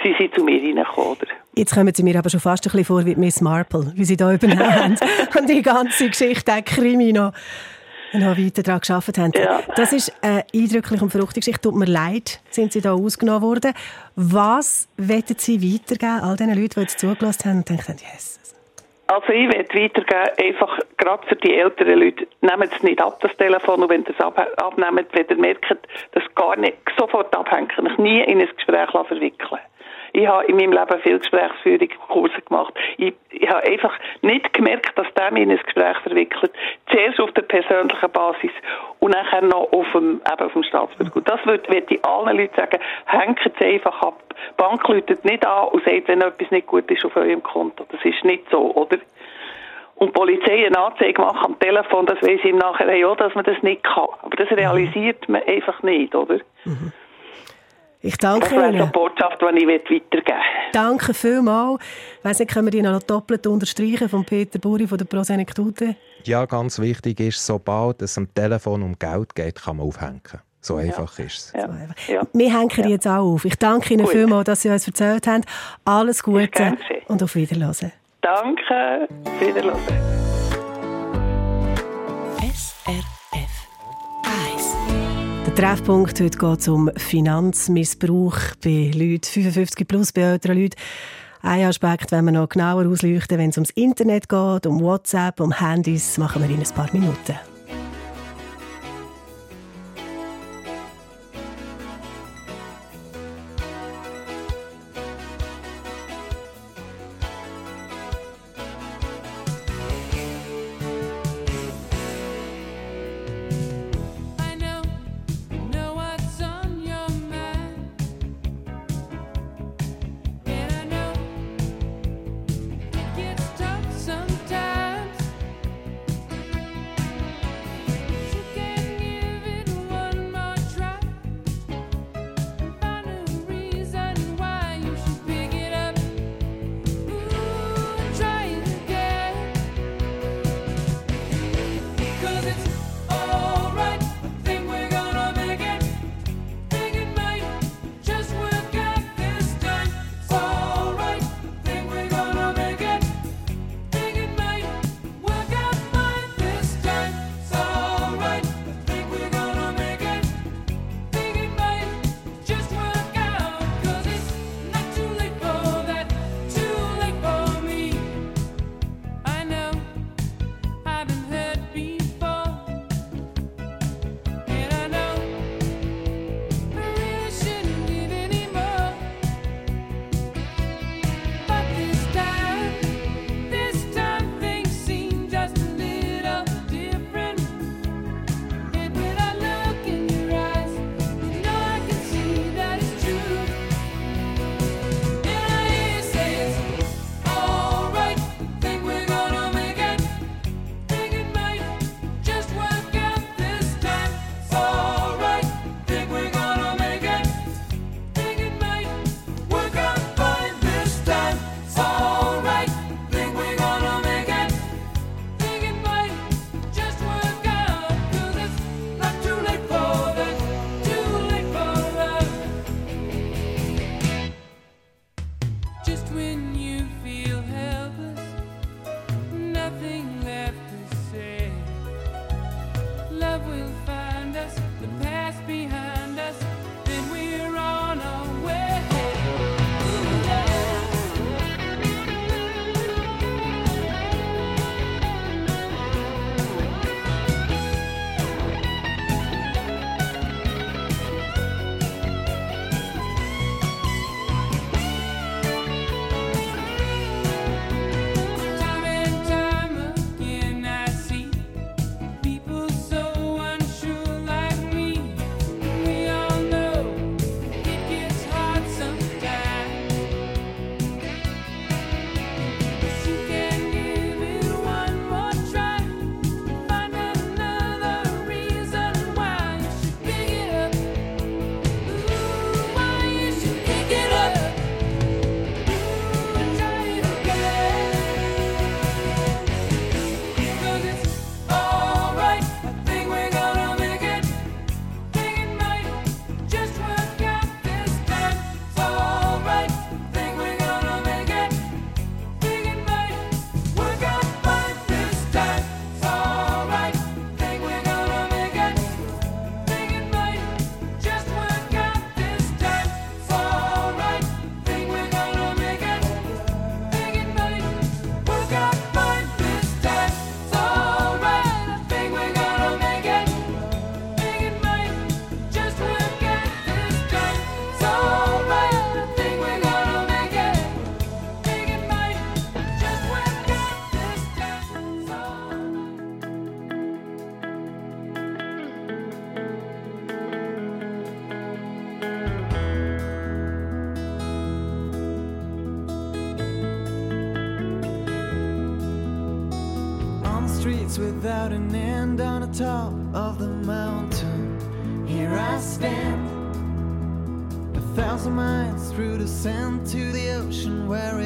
Speaker 5: sie sind zu mir reingekommen. Oder?
Speaker 2: Jetzt kommen Sie mir aber schon fast ein bisschen vor wie Miss Marple, wie Sie da übernommen haben und die ganze Geschichte, auch Krimi noch, noch weiter daran gearbeitet haben.
Speaker 5: Ja.
Speaker 2: Das ist eine eindrückliche und verrückte Geschichte. Tut mir leid, sind Sie da ausgenommen worden. Was wollen Sie weitergeben all diesen Leuten, die jetzt zugelassen haben und denken, yes.
Speaker 5: Also ich werde weitergeben, einfach gerade für die älteren Leute, nehmt es nicht ab, das Telefon, und wenn ihr es ab abnehmt, wenn ihr merkt, dass gar nicht sofort abhängen, euch nie in ein Gespräch verwickeln ich habe in meinem Leben viel Gesprächsführungskurse gemacht. Ich, ich habe einfach nicht gemerkt, dass der mich in ein Gespräch verwickelt. Zuerst auf der persönlichen Basis und nachher noch auf dem, eben auf dem Staatsbürger. Das würde, würde ich allen Leuten sagen, hängt es einfach ab. Die Bank läutet nicht an und sagt, wenn etwas nicht gut ist auf eurem Konto. Das ist nicht so, oder? Und die Polizei eine Anzeige machen am Telefon, das weiß ich im Nachhinein auch, dass man das nicht kann. Aber das realisiert man einfach nicht, oder?
Speaker 2: Ich danke
Speaker 5: Das wäre so
Speaker 2: Ihnen.
Speaker 5: die Botschaft, die ich weitergeben möchte.
Speaker 2: Danke vielmals. Ich weiss nicht, können wir die noch doppelt unterstreichen von Peter Buri von der Prosenektute?
Speaker 3: Ja, ganz wichtig ist, sobald es am Telefon um Geld geht, kann man aufhängen. So einfach ist es.
Speaker 5: Ja. Ja.
Speaker 2: Wir hängen die jetzt auch auf. Ich danke Ihnen
Speaker 5: Gut.
Speaker 2: vielmals, dass Sie uns erzählt haben. Alles Gute und auf Wiederhören.
Speaker 5: Danke. Wiederhören.
Speaker 1: SRF 1.
Speaker 2: Der Treffpunkt heute geht um Finanzmissbrauch bei Leuten 55 plus, bei älteren Leuten. Ein Aspekt, wenn wir noch genauer ausleuchten, wenn es ums Internet geht, um WhatsApp, um Handys, machen wir in ein paar Minuten.
Speaker 6: Top of the mountain. Here I stand, a thousand miles through the sand to the ocean where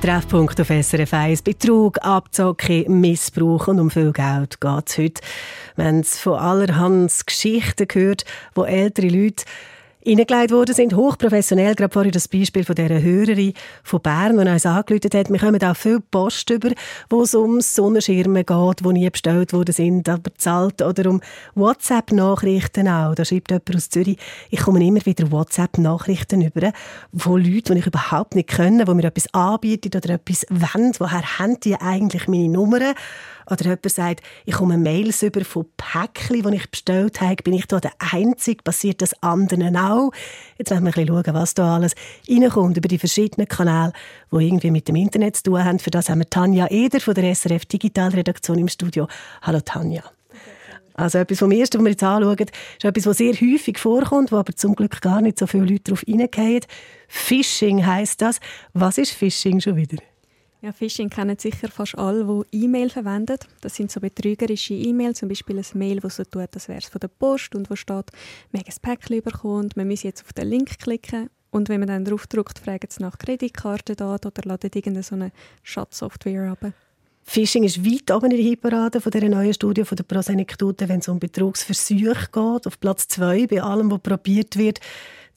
Speaker 2: Treffpunkt auf SRF 1. Betrug, Abzocke, Missbrauch und um viel Geld geht es heute. Wir haben von allerhand Geschichten gehört, wo ältere Leute Eingelegt worden sind, hochprofessionell, gerade vorhin das Beispiel von dieser Hörerin von Bern, die uns angerufen hat. Wir kommen auch viel Post über, wo es um Sonnenschirme geht, die nie bestellt worden sind, aber zahlt, oder um WhatsApp-Nachrichten auch. Da schreibt jemand aus Zürich, ich komme immer wieder WhatsApp-Nachrichten über von Leuten, die ich überhaupt nicht kenne, die mir etwas anbieten oder etwas wollen. Woher haben die eigentlich meine Nummern? Oder jemand sagt, ich komme Mails über von Päckchen, die ich bestellt habe. Bin ich da der Einzige? Passiert das anderen auch? Jetzt müssen wir ein bisschen schauen, was da alles reinkommt über die verschiedenen Kanäle, die irgendwie mit dem Internet zu tun haben. Für das haben wir Tanja Eder von der SRF Digitalredaktion im Studio. Hallo Tanja. Also etwas vom Ersten, was wir jetzt anschauen, ist etwas, was sehr häufig vorkommt, wo aber zum Glück gar nicht so viele Leute darauf reingehen. Phishing heisst das. Was ist Phishing schon wieder?
Speaker 7: Ja, Phishing kennen sicher fast alle, die E-Mail verwenden. Das sind so betrügerische E-Mails, zum Beispiel ein Mail, das so tut, als wäre es von der Post und wo steht, man hat ein Päckchen bekommen, man muss jetzt auf den Link klicken und wenn man dann drauf drückt, fragen sie nach Kreditkartendaten oder laden irgendeine so eine Schatzsoftware ab.
Speaker 2: Phishing ist weit oben in der Hitparade von dieser neuen Studie von der Prosenektute, wenn es um Betrugsversuche geht. Auf Platz zwei bei allem, was probiert wird,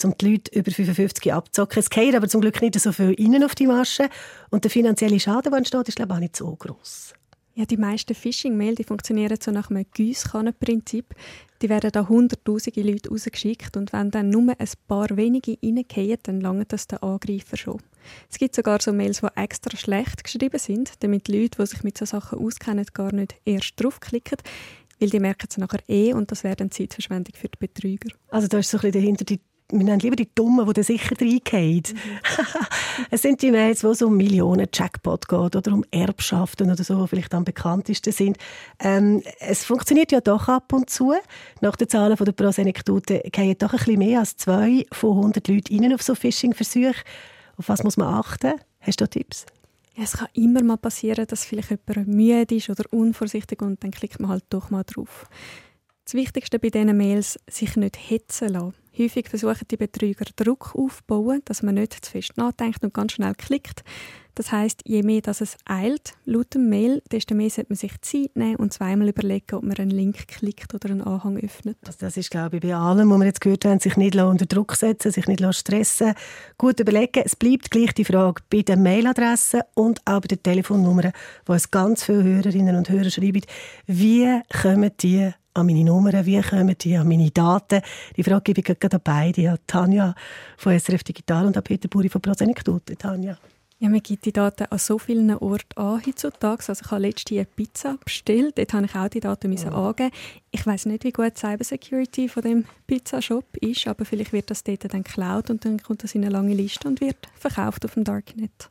Speaker 2: um die Leute über 55 abzocken. Es geht aber zum Glück nicht so viel rein auf die Masche. Und der finanzielle Schaden, der entsteht, ist glaube ich auch nicht so groß.
Speaker 7: Ja, die meisten Phishing-Mails die funktionieren so nach einem Giesskannenprinzip. Die werden da hunderttausende Leute rausgeschickt und wenn dann nur ein paar wenige reingehen, dann langt das der Angreifer schon. Es gibt sogar so Mails, die extra schlecht geschrieben sind, damit die Leute, die sich mit solchen Sachen auskennen, gar nicht erst draufklicken, weil die merken es nachher eh und das wäre dann Zeitverschwendung für die Betrüger.
Speaker 2: Also da ist so ein bisschen dahinter die wir nennen lieber die Dummen, die da sicher reingehen. Mhm. es sind die Mails, wo es um Millionen Jackpot geht oder um Erbschaften oder so, die vielleicht am bekanntesten sind. Ähm, es funktioniert ja doch ab und zu. Nach den Zahlen von der Prosenektute gehen doch ein bisschen mehr als zwei von 100 Leuten rein auf so Phishing-Versuche. Auf was muss man achten? Hast du Tipps?
Speaker 7: Ja, es kann immer mal passieren, dass vielleicht jemand müde ist oder unvorsichtig und dann klickt man halt doch mal drauf. Das Wichtigste bei diesen Mails, sich nicht hetzen lassen. Häufig versuchen die Betrüger Druck aufzubauen, dass man nicht zu fest nachdenkt und ganz schnell klickt. Das heißt, je mehr dass es eilt, laut dem Mail, desto mehr sollte man sich Zeit nehmen und zweimal überlegen, ob man einen Link klickt oder einen Anhang öffnet.
Speaker 2: Also das ist, glaube ich, bei allem, was wir jetzt gehört haben, sich nicht unter Druck setzen, sich nicht stressen Gut überlegen. Es bleibt gleich die Frage bei den Mailadressen und auch bei den Telefonnummern, wo es ganz viele Hörerinnen und Hörer schreiben, wie kommen die an meine Nummern, wie kommen die an meine Daten? Die Frage gebe ich gerade an beide, an Tanja von SRF Digital und an Peter Buri von Prosenektute. Tanja.
Speaker 7: Ja, man gibt die Daten an so vielen Orten an heutzutage. Also ich habe letztens eine Pizza bestellt. Dort habe ich auch die Daten müssen oh. angeben. Ich weiß nicht, wie gut Cybersecurity von dem Pizzashop ist, aber vielleicht wird das dort dann geklaut und dann kommt das in eine lange Liste und wird verkauft auf dem Darknet.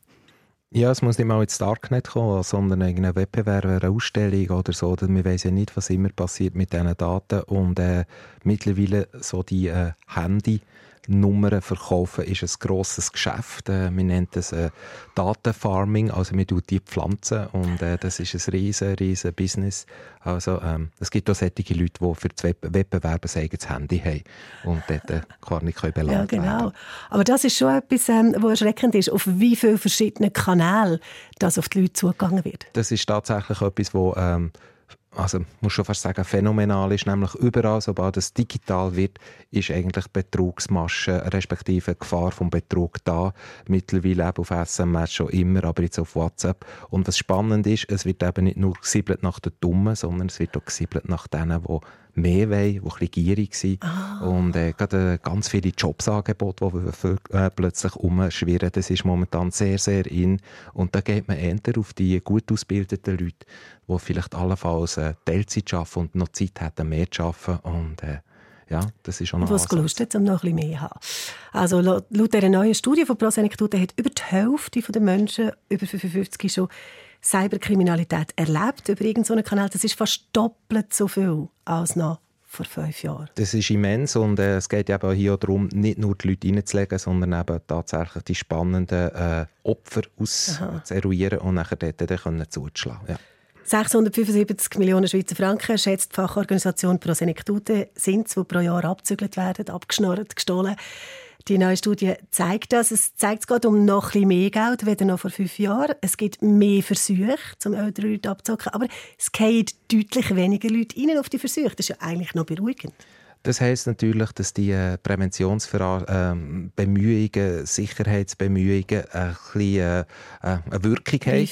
Speaker 3: Ja, es muss nicht mal ins Darknet kommen, sondern irgendein Wettbewerb, eine Ausstellung oder so. Wir wissen ja nicht, was immer passiert mit diesen Daten. Und äh, mittlerweile so die äh, Handy- Nummern verkaufen ist ein grosses Geschäft. Äh, man nennt es äh, Datenfarming, also man tut die Pflanzen und äh, das ist ein riesen, riesen Business. Also ähm, es gibt auch solche Leute, die für das Wettbewerb ein eigenes Handy haben und dort äh, gar nicht können
Speaker 2: Ja, genau. Werden. Aber das ist schon etwas, ähm, was erschreckend ist, auf wie viele verschiedene Kanäle das auf die Leute zugegangen wird.
Speaker 3: Das ist tatsächlich etwas, wo ähm, also muss schon fast sagen, phänomenal ist, nämlich überall, sobald es digital wird, ist eigentlich Betrugsmasche respektive Gefahr vom Betrug da. Mittlerweile eben auf SMS schon immer, aber jetzt auf WhatsApp. Und was spannend ist, es wird eben nicht nur gesiebelt nach den Dummen, sondern es wird auch gesiebelt nach denen, die mehr wollen, die ein bisschen gierig sind. Ah. Und äh, gerade äh, ganz viele Jobsangebote, die äh, plötzlich umschwirren, das ist momentan sehr, sehr in. Und da geht man eher auf die gut ausgebildeten Leute, die vielleicht allenfalls äh, Teilzeit arbeiten und noch Zeit hätten, mehr zu arbeiten. Und, äh, ja, das ist schon
Speaker 2: ein Was Lust hat, um noch ein bisschen mehr zu haben. Also laut dieser neuen Studie von Prosenektute hat über die Hälfte der Menschen über 55 schon Cyberkriminalität erlebt über irgendeinen Kanal. Das ist fast doppelt so viel als noch vor fünf Jahren.
Speaker 3: Das ist immens und äh, es geht eben hier darum, nicht nur die Leute reinzulegen, sondern eben tatsächlich die spannenden äh, Opfer auszueruieren und nachher dort dann können zuzuschlagen. Ja.
Speaker 2: 675 Millionen Schweizer Franken, schätzt die Fachorganisation Prosenektute, sind es, die pro Jahr abzügelt werden, abgeschnorrt, gestohlen. Die neue Studie zeigt das. Es zeigt es um noch ein mehr Geld als noch vor fünf Jahren. Es gibt mehr Versuche, um ältere Leute abzuzocken, aber es gehen deutlich weniger Leute rein auf die Versuche. Das ist ja eigentlich noch beruhigend.
Speaker 3: Das heißt natürlich, dass die äh, Präventionsbemühungen, ähm, Sicherheitsbemühungen ein bisschen, äh, äh, eine Wirkung haben.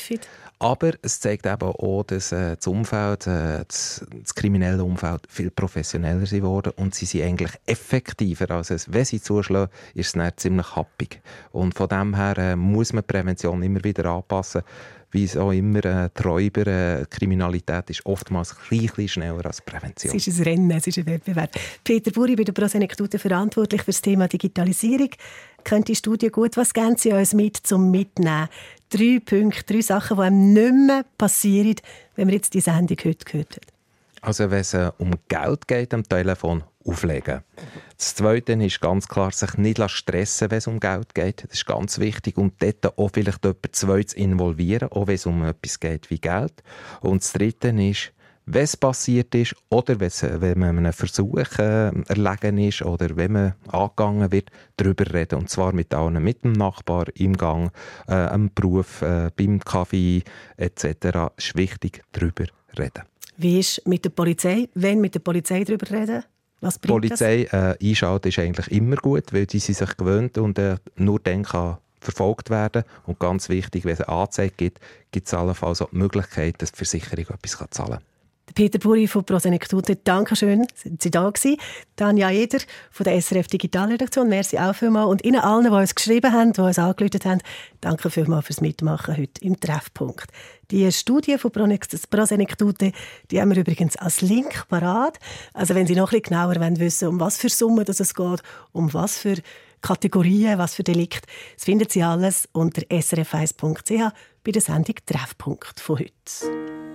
Speaker 3: Aber es zeigt eben auch, dass äh, das Umfeld, äh, das, kriminelle Umfeld viel professioneller geworden und sie sind eigentlich effektiver. Also wenn sie zuschlagen, ist es dann ziemlich happig. Und von dem her äh, muss man Prävention immer wieder anpassen wie es auch immer, äh, Träuber, äh, Kriminalität ist oftmals ein bisschen schneller als Prävention.
Speaker 2: Es ist ein Rennen, es ist ein Wettbewerb. Peter Buri, bei der Prosenektute verantwortlich für das Thema Digitalisierung. Kennt die Studie gut? Was geben Sie uns mit zum Mitnehmen? Drei Punkte, drei Sachen, die einem nicht mehr passieren, wenn wir jetzt die Sendung heute gehört haben.
Speaker 3: Also wenn es äh, um Geld geht am Telefon, auflegen. Das Zweite ist ganz klar, sich nicht stressen wenn es um Geld geht. Das ist ganz wichtig. Und dort auch vielleicht jemand Zweites involvieren, auch wenn es um etwas geht wie Geld. Und das Dritte ist, wenn es passiert ist oder wenn man einem Versuch äh, erlegen ist oder wenn man angegangen wird, darüber reden. Und zwar mit allen, mit dem Nachbar, im Gang, äh, am Beruf, äh, beim Kaffee etc. Es ist wichtig, darüber reden.
Speaker 2: Wie ist mit der Polizei? Wenn mit der Polizei darüber reden? Was
Speaker 3: die Polizei äh, einschalten ist eigentlich immer gut, weil die sich gewöhnt und äh, nur dann kann verfolgt werden. Und ganz wichtig, wenn es eine Anzeige gibt, gibt es allenfalls auch die Möglichkeit, dass die Versicherung etwas zahlen kann.
Speaker 2: Peter Buri von Prosenektute, danke schön, sind Sie da gewesen. Tanja Eder von der SRF Digitalredaktion, merci auch vielmals. Und Ihnen allen, die uns geschrieben haben, die uns angerufen haben, danke vielmals fürs Mitmachen heute im Treffpunkt. Die Studie von Prosenektute, die haben wir übrigens als Link parat. Also wenn Sie noch ein bisschen genauer wissen um was für Summen es geht, um was für Kategorien, was für Delikt, das finden Sie alles unter srf1.ch bei der Sendung Treffpunkt von heute.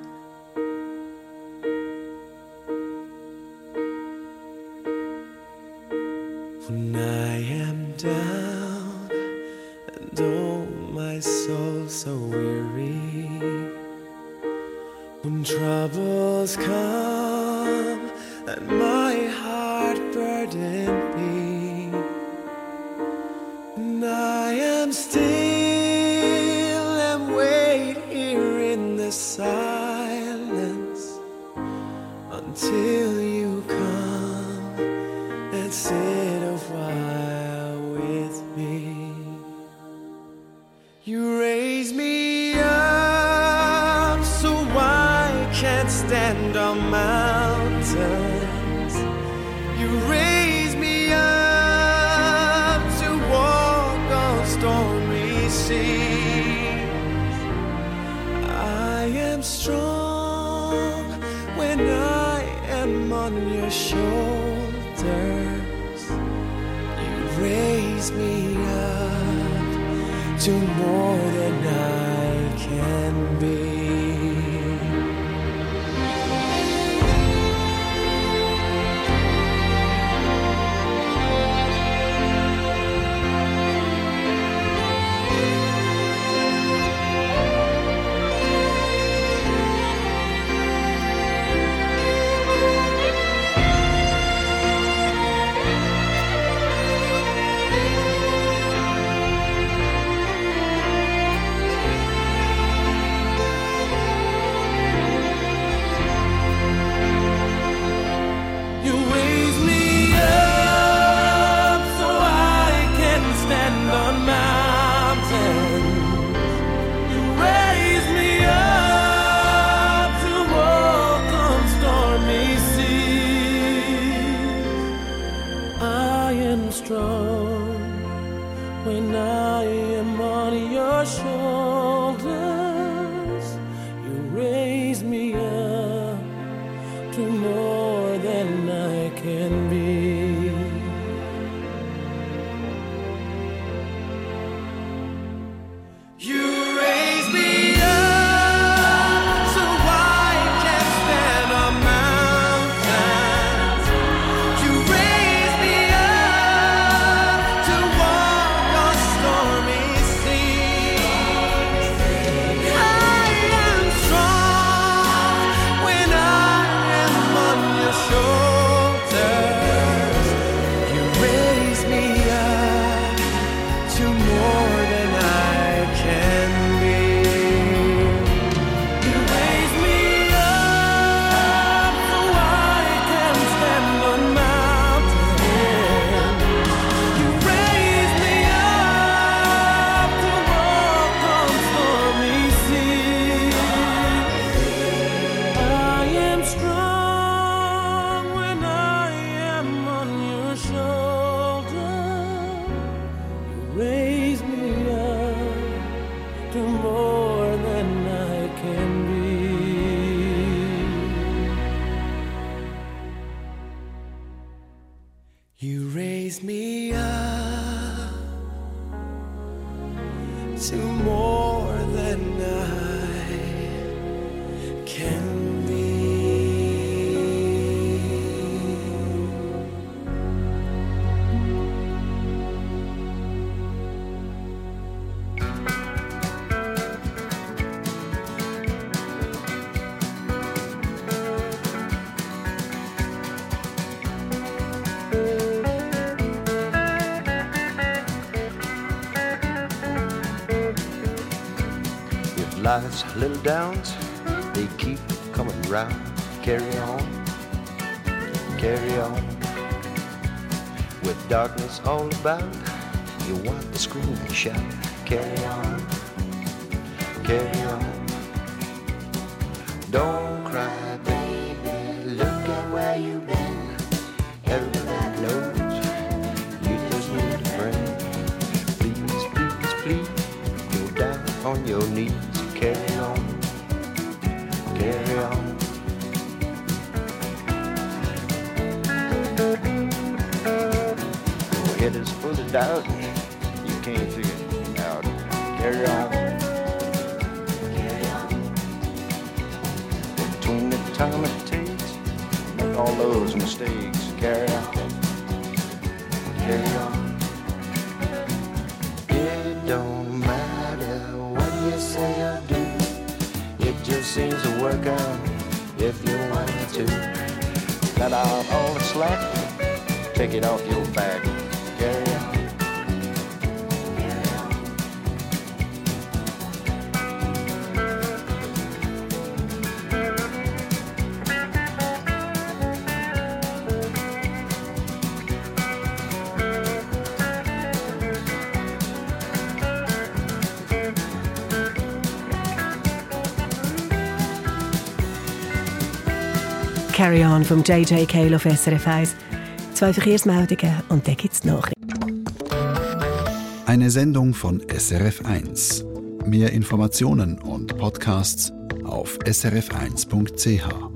Speaker 2: When I am down and oh my soul so weary When troubles come
Speaker 6: and my heart burdened me. And I am still and wait here in the silence until mountains. You raise me up to walk on stormy seas. I am strong when I am on your shoulders. You raise me up to more than I
Speaker 8: little downs, they keep coming round. Carry on, carry on. With darkness all about, you want to scream and shout. Carry on, carry on. Don't cry, baby. Look at where you've been. Everybody knows you just need a friend. Please, please, please, go down on your knees. Carry. Your head is full of doubt. You can't figure it out. Carry on. Carry on. Between the time it takes, make all those mistakes. Carry on. Carry on. If you want to. Let out all the slack, take it off your back.
Speaker 2: Carry On vom JJ Cale auf SRF 1. Zwei Verkehrsmeldungen und dann gibt's Nachrichten.
Speaker 9: Eine Sendung von SRF1. Mehr Informationen und Podcasts auf srf1.ch.